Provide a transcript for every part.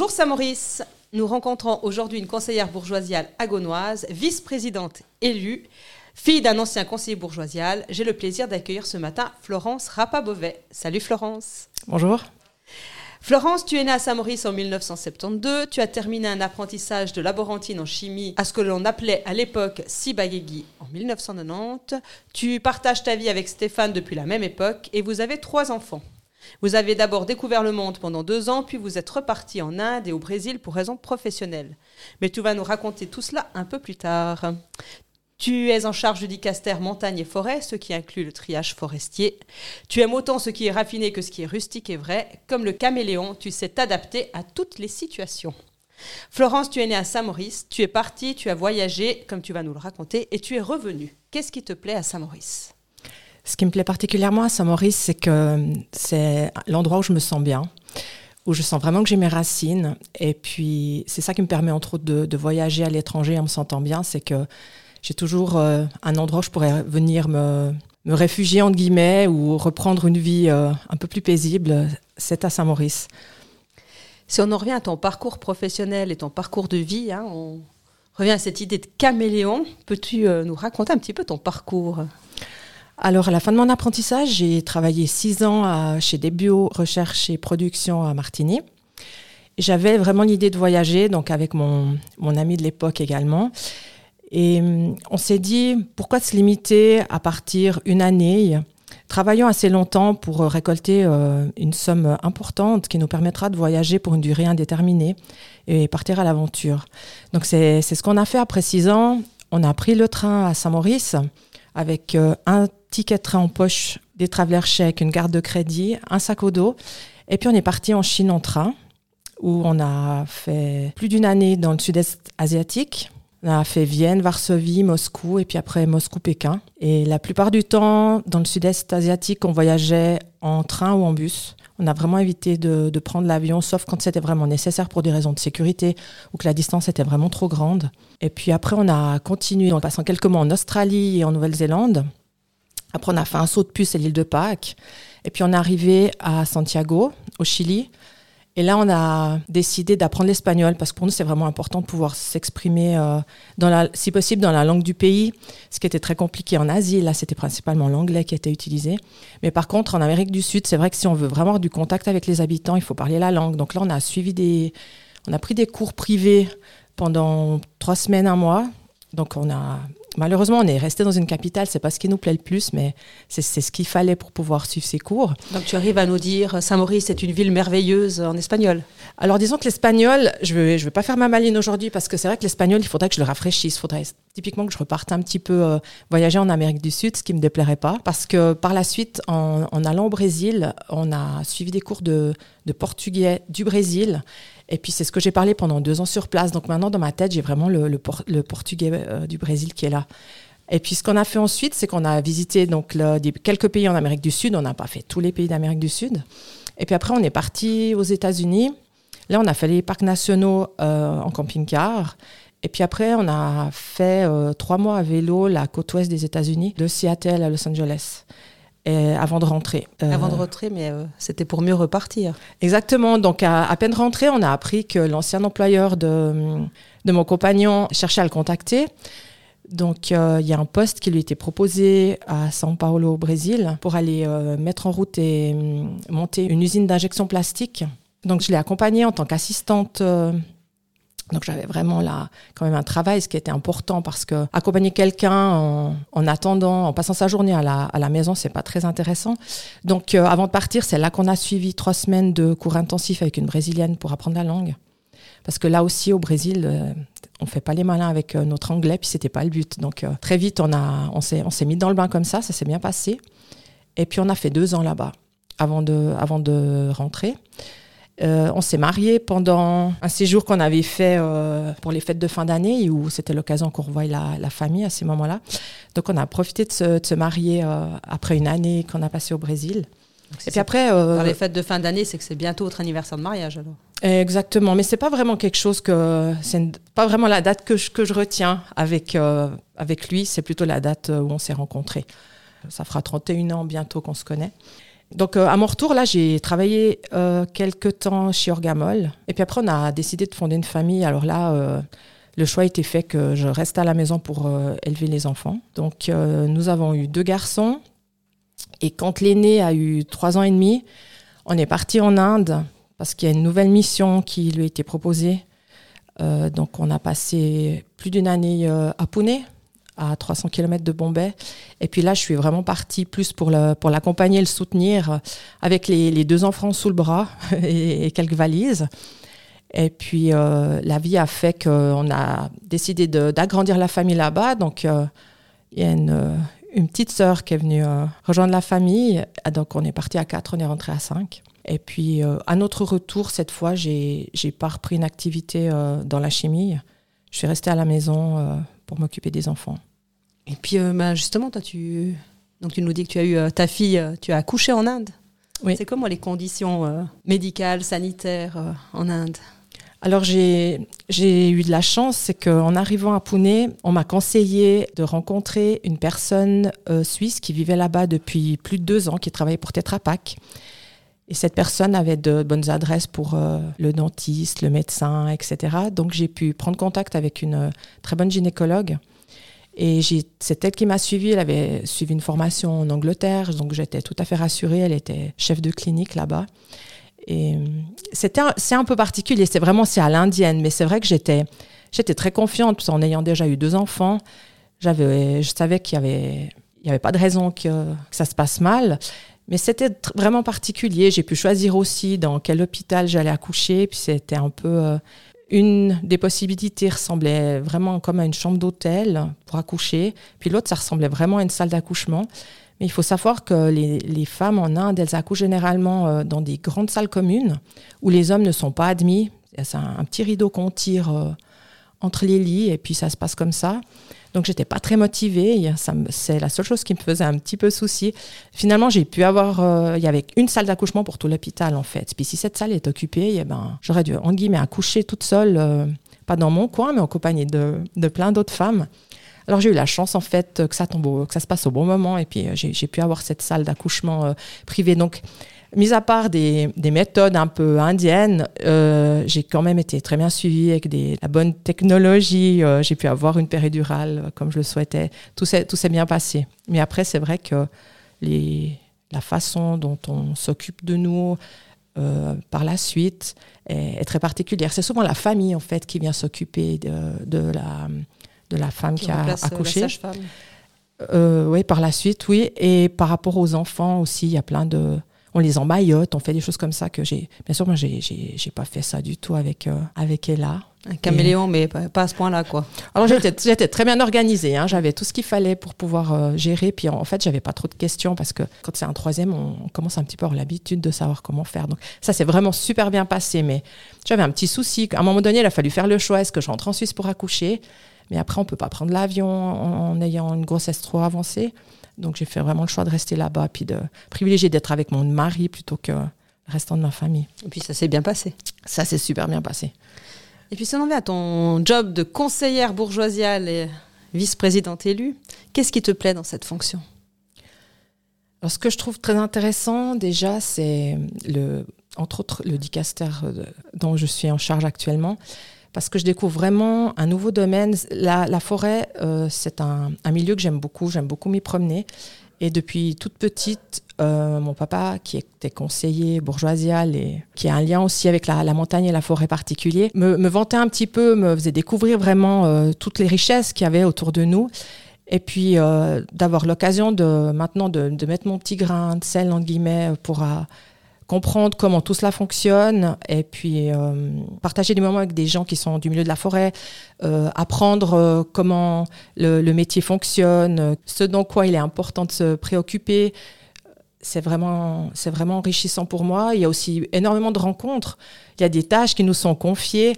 Bonjour Saint-Maurice. Nous rencontrons aujourd'hui une conseillère bourgeoisiale agonoise, vice-présidente élue, fille d'un ancien conseiller bourgeoisial. J'ai le plaisir d'accueillir ce matin Florence Rapa-Beauvais. Salut Florence. Bonjour. Florence, tu es née à Saint-Maurice en 1972. Tu as terminé un apprentissage de laborantine en chimie à ce que l'on appelait à l'époque Sibagegi en 1990. Tu partages ta vie avec Stéphane depuis la même époque et vous avez trois enfants. Vous avez d'abord découvert le monde pendant deux ans, puis vous êtes reparti en Inde et au Brésil pour raisons professionnelles. Mais tu vas nous raconter tout cela un peu plus tard. Tu es en charge du dicaster montagne et forêt, ce qui inclut le triage forestier. Tu aimes autant ce qui est raffiné que ce qui est rustique et vrai. Comme le caméléon, tu sais t'adapter à toutes les situations. Florence, tu es née à Saint-Maurice, tu es partie, tu as voyagé, comme tu vas nous le raconter, et tu es revenue. Qu'est-ce qui te plaît à Saint-Maurice? Ce qui me plaît particulièrement à Saint-Maurice, c'est que c'est l'endroit où je me sens bien, où je sens vraiment que j'ai mes racines. Et puis, c'est ça qui me permet, entre autres, de, voyager à l'étranger en me sentant bien, c'est que j'ai toujours euh, un endroit où je pourrais venir me, réfugier, entre guillemets, ou reprendre une vie euh, un peu plus paisible, c'est à Saint-Maurice. Si on en revient à ton parcours professionnel et ton parcours de vie, hein, on revient à cette idée de caméléon. Peux-tu euh, nous raconter un petit peu ton parcours? Alors, à la fin de mon apprentissage, j'ai travaillé six ans à, chez Debio Recherche et Production à Martigny. J'avais vraiment l'idée de voyager, donc avec mon, mon ami de l'époque également. Et hum, on s'est dit, pourquoi se limiter à partir une année Travaillons assez longtemps pour récolter euh, une somme importante qui nous permettra de voyager pour une durée indéterminée et partir à l'aventure. Donc c'est ce qu'on a fait après six ans. On a pris le train à Saint-Maurice avec euh, un ticket train en poche, des travelers chèques, une carte de crédit, un sac au dos. Et puis on est parti en Chine en train où on a fait plus d'une année dans le sud-est asiatique on a fait Vienne, Varsovie, Moscou et puis après Moscou-Pékin. Et la plupart du temps, dans le sud-est asiatique, on voyageait en train ou en bus. On a vraiment évité de, prendre l'avion, sauf quand c'était vraiment nécessaire pour des raisons de sécurité ou que la distance était vraiment trop grande. Et puis après, on a continué en passant quelques mois en Australie et en Nouvelle-Zélande. Après, on a fait un saut de puce à l'île de Pâques. Et puis, on est arrivé à Santiago, au Chili. Et là, on a décidé d'apprendre l'espagnol parce que pour nous, c'est vraiment important de pouvoir s'exprimer, euh, si possible, dans la langue du pays, ce qui était très compliqué en Asie. Là, c'était principalement l'anglais qui était utilisé. Mais par contre, en Amérique du Sud, c'est vrai que si on veut vraiment avoir du contact avec les habitants, il faut parler la langue. Donc là, on a suivi des, on a pris des cours privés pendant trois semaines, un mois. Donc on a Malheureusement, on est resté dans une capitale, c'est pas ce qui nous plaît le plus, mais c'est ce qu'il fallait pour pouvoir suivre ces cours. Donc tu arrives à nous dire, Saint-Maurice est une ville merveilleuse en espagnol Alors disons que l'espagnol, je ne vais, je vais pas faire ma maline aujourd'hui parce que c'est vrai que l'espagnol, il faudrait que je le rafraîchisse, il faudrait typiquement que je reparte un petit peu euh, voyager en Amérique du Sud, ce qui me déplairait pas. Parce que par la suite, en, allant au Brésil, on a suivi des cours de, de portugais du Brésil. Et puis c'est ce que j'ai parlé pendant deux ans sur place. Donc maintenant, dans ma tête, j'ai vraiment le, portugais euh, du Brésil qui est là. Et puis ce qu'on a fait ensuite, c'est qu'on a visité donc quelques pays en Amérique du Sud. On n'a pas fait tous les pays d'Amérique du Sud. Et puis après, on est parti aux États-Unis. Là, on a fait les parcs nationaux euh, en camping-car. Et puis après, on a fait euh, trois mois à vélo la côte ouest des États-Unis, de Seattle à Los Angeles. Et avant de rentrer. Euh, avant de rentrer, mais c'était pour mieux repartir. Exactement. Donc, à, à, peine rentré, on a appris que l'ancien employeur de, de mon compagnon cherchait à le contacter. Donc, il y a un poste qui lui était proposé à São Paulo, au Brésil, pour aller mettre en route et monter une usine d'injection plastique. Donc, je l'ai accompagnée en tant qu'assistante donc j'avais vraiment là quand même un travail, ce qui était important parce que accompagner quelqu'un en, attendant, en passant sa journée à la, à la maison, c'est pas très intéressant. Donc euh, avant de partir, c'est là qu'on a suivi trois semaines de cours intensifs avec une brésilienne pour apprendre la langue. Parce que là aussi au Brésil, euh, on fait pas les malins avec euh, notre anglais, puis c'était pas le but. Donc très vite on s'est, on s'est mis dans le bain comme ça, ça s'est bien passé. Et puis on a fait deux ans là-bas avant de, avant de rentrer. Euh, on s'est mariés pendant un séjour qu'on avait fait euh, pour les fêtes de fin d'année, où c'était l'occasion qu'on revoie la, famille à ces moments-là. Donc on a profité de se, marier euh, après une année qu'on a passée au Brésil. Et puis après, dans les fêtes de fin d'année, c'est que c'est bientôt votre anniversaire de mariage alors. Exactement, mais c'est pas vraiment quelque chose que c'est pas vraiment la date que je, que je retiens avec avec lui. C'est plutôt la date où on s'est rencontrés. Ça fera 31 ans bientôt qu'on se connaît. Donc à mon retour, là, j'ai travaillé quelques temps chez Orgamol. Et puis après, on a décidé de fonder une famille. Alors là, le choix été fait que je reste à la maison pour élever les enfants. Donc nous avons eu deux garçons. Et quand l'aîné a eu trois ans et demi, on est parti en Inde parce qu'il y a une nouvelle mission qui lui a été proposée. Euh, donc on a passé plus d'une année euh, à Pune, à 300 km de Bombay. Et puis là, je suis vraiment partie plus pour, pour l'accompagner et le soutenir avec les, deux enfants sous le bras et, quelques valises. Et puis euh, la vie a fait qu'on a décidé d'agrandir la famille là-bas. Donc il y a une, petite sœur qui est venue euh, rejoindre la famille. Donc on est parti à quatre, on est rentré à cinq. Et puis euh, à notre retour, cette fois, j'ai pas repris une activité euh, dans la chimie. Je suis restée à la maison pour m'occuper des enfants. Et puis bah, justement, toi, tu... Donc, tu nous dis que tu as eu ta fille, tu as accouché en Inde. Oui. C'est comment les conditions médicales, sanitaires en Inde? Alors j'ai eu de la chance, c'est qu'en arrivant à Pune, on m'a conseillé de rencontrer une personne euh, suisse qui vivait là-bas depuis plus de deux ans, qui travaillait pour Tetra Pak. Et cette personne avait de bonnes adresses pour euh, le dentiste, le médecin, etc. Donc j'ai pu prendre contact avec une euh, très bonne gynécologue. Et c'est elle qui m'a suivie. Elle avait suivi une formation en Angleterre, donc j'étais tout à fait rassurée. Elle était chef de clinique là-bas. Et c'était c'est un peu particulier, c'est vraiment c'est à l'indienne, mais c'est vrai que j'étais j'étais très confiante en ayant déjà eu deux enfants. J'avais je savais qu'il y avait il y avait pas de raison que, ça se passe mal, mais c'était vraiment particulier. J'ai pu choisir aussi dans quel hôpital j'allais accoucher, puis c'était un peu euh, une des possibilités ressemblait vraiment comme à une chambre d'hôtel pour accoucher, puis l'autre ça ressemblait vraiment à une salle d'accouchement. Mais il faut savoir que les, femmes en Inde, elles accouchent généralement euh, dans des grandes salles communes où les hommes ne sont pas admis. C'est un, petit rideau qu'on tire euh, entre les lits et puis ça se passe comme ça. Donc j'étais pas très motivée. C'est la seule chose qui me faisait un petit peu souci. Finalement, j'ai pu avoir, euh, il y avait une salle d'accouchement pour tout l'hôpital en fait. Puis si cette salle est occupée, eh ben j'aurais dû en guillemets accoucher toute seule, pas dans mon coin, mais en compagnie de, plein d'autres femmes. Alors j'ai eu la chance en fait que ça tombe, que ça se passe au bon moment et puis euh, j'ai pu avoir cette salle d'accouchement euh, privée. Donc Mis à part des, méthodes un peu indiennes, euh, j'ai quand même été très bien suivie avec des, la bonne technologie. j'ai pu avoir une péridurale comme je le souhaitais. Tout s'est, tout s'est bien passé. Mais après, c'est vrai que les, la façon dont on s'occupe de nous par la suite est, très particulière. C'est souvent la famille en fait qui vient s'occuper de, de la de la femme qui, a euh, accouché. Euh, oui, par la suite, oui. Et par rapport aux enfants aussi, il y a plein de. On les emmaillote, on fait des choses comme ça que j'ai. Bien sûr, moi, j'ai, j'ai, pas fait ça du tout avec, euh, avec Ella. Un caméléon, mais pas à ce point-là, quoi. Alors, j'étais, j'étais très bien organisée. Hein. J'avais tout ce qu'il fallait pour pouvoir gérer. Puis, en, fait, j'avais pas trop de questions parce que quand c'est un troisième, on, commence un petit peu à avoir l'habitude de savoir comment faire. Donc, ça s'est vraiment super bien passé. Mais j'avais un petit souci. À un moment donné, il a fallu faire le choix. Est-ce que je rentre en Suisse pour accoucher? Mais après, on ne peut pas prendre l'avion en, ayant une grossesse trop avancée. Donc, j'ai fait vraiment le choix de rester là-bas, puis de privilégier d'être avec mon mari plutôt que le restant de ma famille. Et puis, ça s'est bien passé. Ça s'est super bien passé. Et puis, si on en vient à ton job de conseillère bourgeoisiale et vice-présidente élue, qu'est-ce qui te plaît dans cette fonction? Alors, ce que je trouve très intéressant, déjà, c'est le, entre autres le dicaster euh, dont je suis en charge actuellement parce que je découvre vraiment un nouveau domaine. La, forêt, euh, c'est un, milieu que j'aime beaucoup. J'aime beaucoup m'y promener. Et depuis toute petite, euh, mon papa, qui était conseiller bourgeoisial et qui a un lien aussi avec la, montagne et la forêt particulier, me, vantait un petit peu, me faisait découvrir vraiment euh, toutes les richesses qu'il y avait autour de nous. Et puis d'avoir l'occasion de maintenant de, de, mettre mon petit grain de sel, entre guillemets, pour comprendre comment tout cela fonctionne et puis euh, partager des moments avec des gens qui sont du milieu de la forêt, euh, apprendre euh, comment le, métier fonctionne, ce dont quoi il est important de se préoccuper. C'est vraiment, c'est vraiment enrichissant pour moi. Il y a aussi énormément de rencontres. Il y a des tâches qui nous sont confiées,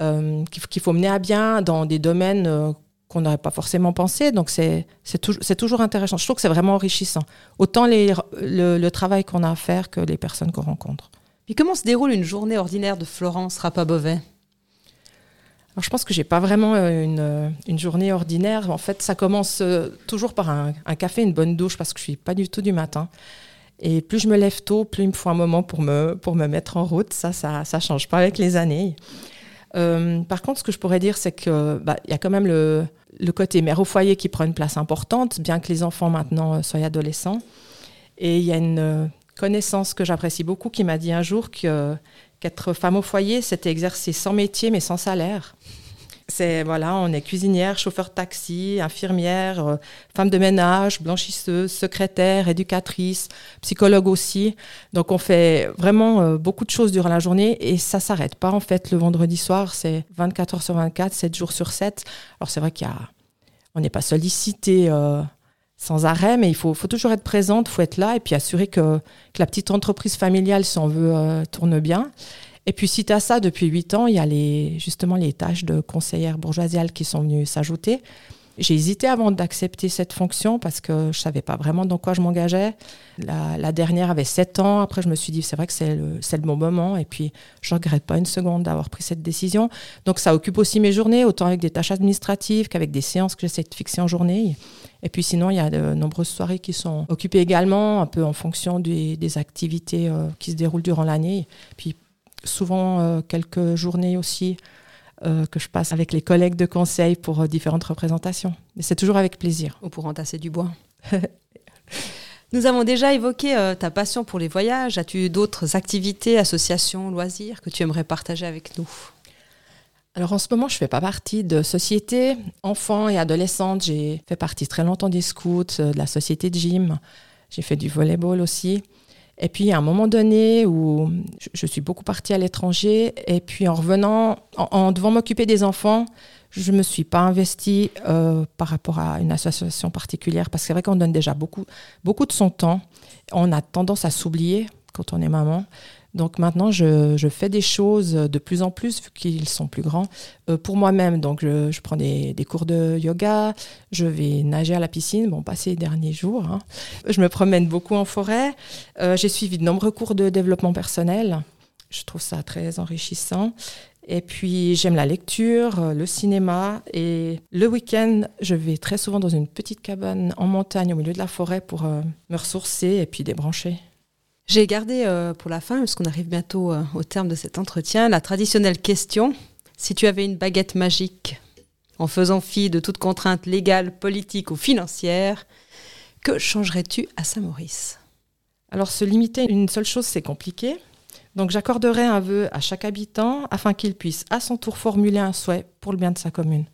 qu'il faut mener à bien dans des domaines qu'on n'aurait pas forcément pensé. Donc, c'est toujours intéressant. Je trouve que c'est vraiment enrichissant. Autant les, le, travail qu'on a à faire que les personnes qu'on rencontre. Puis, comment se déroule une journée ordinaire de Florence Rapa-Beauvais alors, je pense que j'ai pas vraiment euh, une, euh, une, journée ordinaire. En fait, ça commence euh, toujours par un, un, café, une bonne douche, parce que je suis pas du tout du matin. Et plus je me lève tôt, plus il me faut un moment pour me, pour me mettre en route. Ça, ça ne change pas avec les années. Euh, par contre, ce que je pourrais dire, c'est qu'il bah, y a quand même le, côté mère au foyer qui prend une place importante, bien que les enfants maintenant soient adolescents. Et il y a une euh, connaissance que j'apprécie beaucoup qui m'a dit un jour qu'être femme au foyer, c'était exercer sans métier mais sans salaire. C'est voilà, on est cuisinière, chauffeur taxi, infirmière, euh, femme de ménage, blanchisseuse, secrétaire, éducatrice, psychologue aussi. Donc on fait vraiment euh, beaucoup de choses durant la journée et ça s'arrête pas en fait le vendredi soir, c'est 24 heures sur 24, 7 jours sur 7. Alors c'est vrai qu'il y a on n'est pas sollicité euh, sans arrêt, mais il faut, toujours être présente, faut être là et puis assurer que, que la petite entreprise familiale, si on veut, tourne bien. Et puis, suite à ça, depuis huit ans, il y a justement les tâches de conseillère bourgeoisiale qui sont venues s'ajouter. J'ai hésité avant d'accepter cette fonction parce que je ne savais pas vraiment dans quoi je m'engageais. La, dernière avait sept ans. Après, je me suis dit, c'est vrai que c'est le, bon moment. Et puis, je ne regrette pas une seconde d'avoir pris cette décision. Donc, ça occupe aussi mes journées, autant avec des tâches administratives qu'avec des séances que j'essaie de fixer en journée. Et puis, sinon, il y a de nombreuses soirées qui sont occupées également, un peu en fonction des, des activités euh, qui se déroulent durant l'année. Puis, souvent euh, quelques journées aussi euh, que je passe avec les collègues de conseil pour euh, différentes représentations. Mais c'est toujours avec plaisir. Ou pour entasser du bois. Nous avons déjà évoqué ta passion pour les voyages. As-tu d'autres activités, associations, loisirs que tu aimerais partager avec nous? Alors en ce moment, je fais pas partie de société. Enfant et adolescente, j'ai fait partie très longtemps des scouts, de la société de gym. J'ai fait du volleyball aussi. Et puis, à un moment donné où je, suis beaucoup partie à l'étranger, et puis en revenant, en, devant m'occuper des enfants, je ne me suis pas investie euh, par rapport à une association particulière, parce que c'est vrai qu'on donne déjà beaucoup, beaucoup de son temps. On a tendance à s'oublier quand on est maman. Donc maintenant, je, fais des choses de plus en plus, vu qu'ils sont plus grands, euh, pour moi-même. Donc je, prends des, cours de yoga, je vais nager à la piscine, bon, pas ces derniers jours. Hein. Je me promène beaucoup en forêt. Euh, j'ai suivi de nombreux cours de développement personnel. Je trouve ça très enrichissant. Et puis j'aime la lecture, euh, le cinéma. Et le week-end, je vais très souvent dans une petite cabane en montagne au milieu de la forêt pour me ressourcer et puis débrancher. J'ai gardé euh, pour la fin, parce qu'on arrive bientôt euh, au terme de cet entretien, la traditionnelle question. Si tu avais une baguette magique, en faisant fi de toute contrainte légale, politique ou financière, que changerais-tu à Saint-Maurice Alors se limiter à une seule chose, c'est compliqué. Donc j'accorderais un vœu à chaque habitant afin qu'il puisse à son tour formuler un souhait pour le bien de sa commune.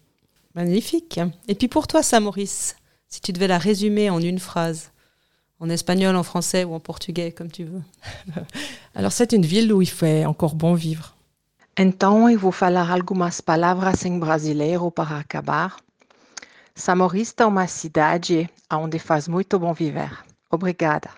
Magnifique. Et puis pour toi, Saint-Maurice, si tu devais la résumer en une phrase en espagnol, en français ou en portugais, comme tu veux. Alors, c'est une ville où il fait encore bon vivre. Então, eu vou falar algumas palavras em brasileiro para acabar. Samorista é uma cidade onde faz muito bom viver. Obrigada.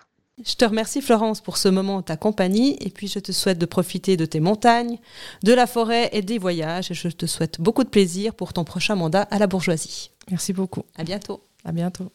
Je te remercie Florence pour ce moment en ta compagnie et puis je te souhaite de profiter de tes montagnes, de la forêt et des voyages et je te souhaite beaucoup de plaisir pour ton prochain mandat à la bourgeoisie. Merci beaucoup. À bientôt. À bientôt.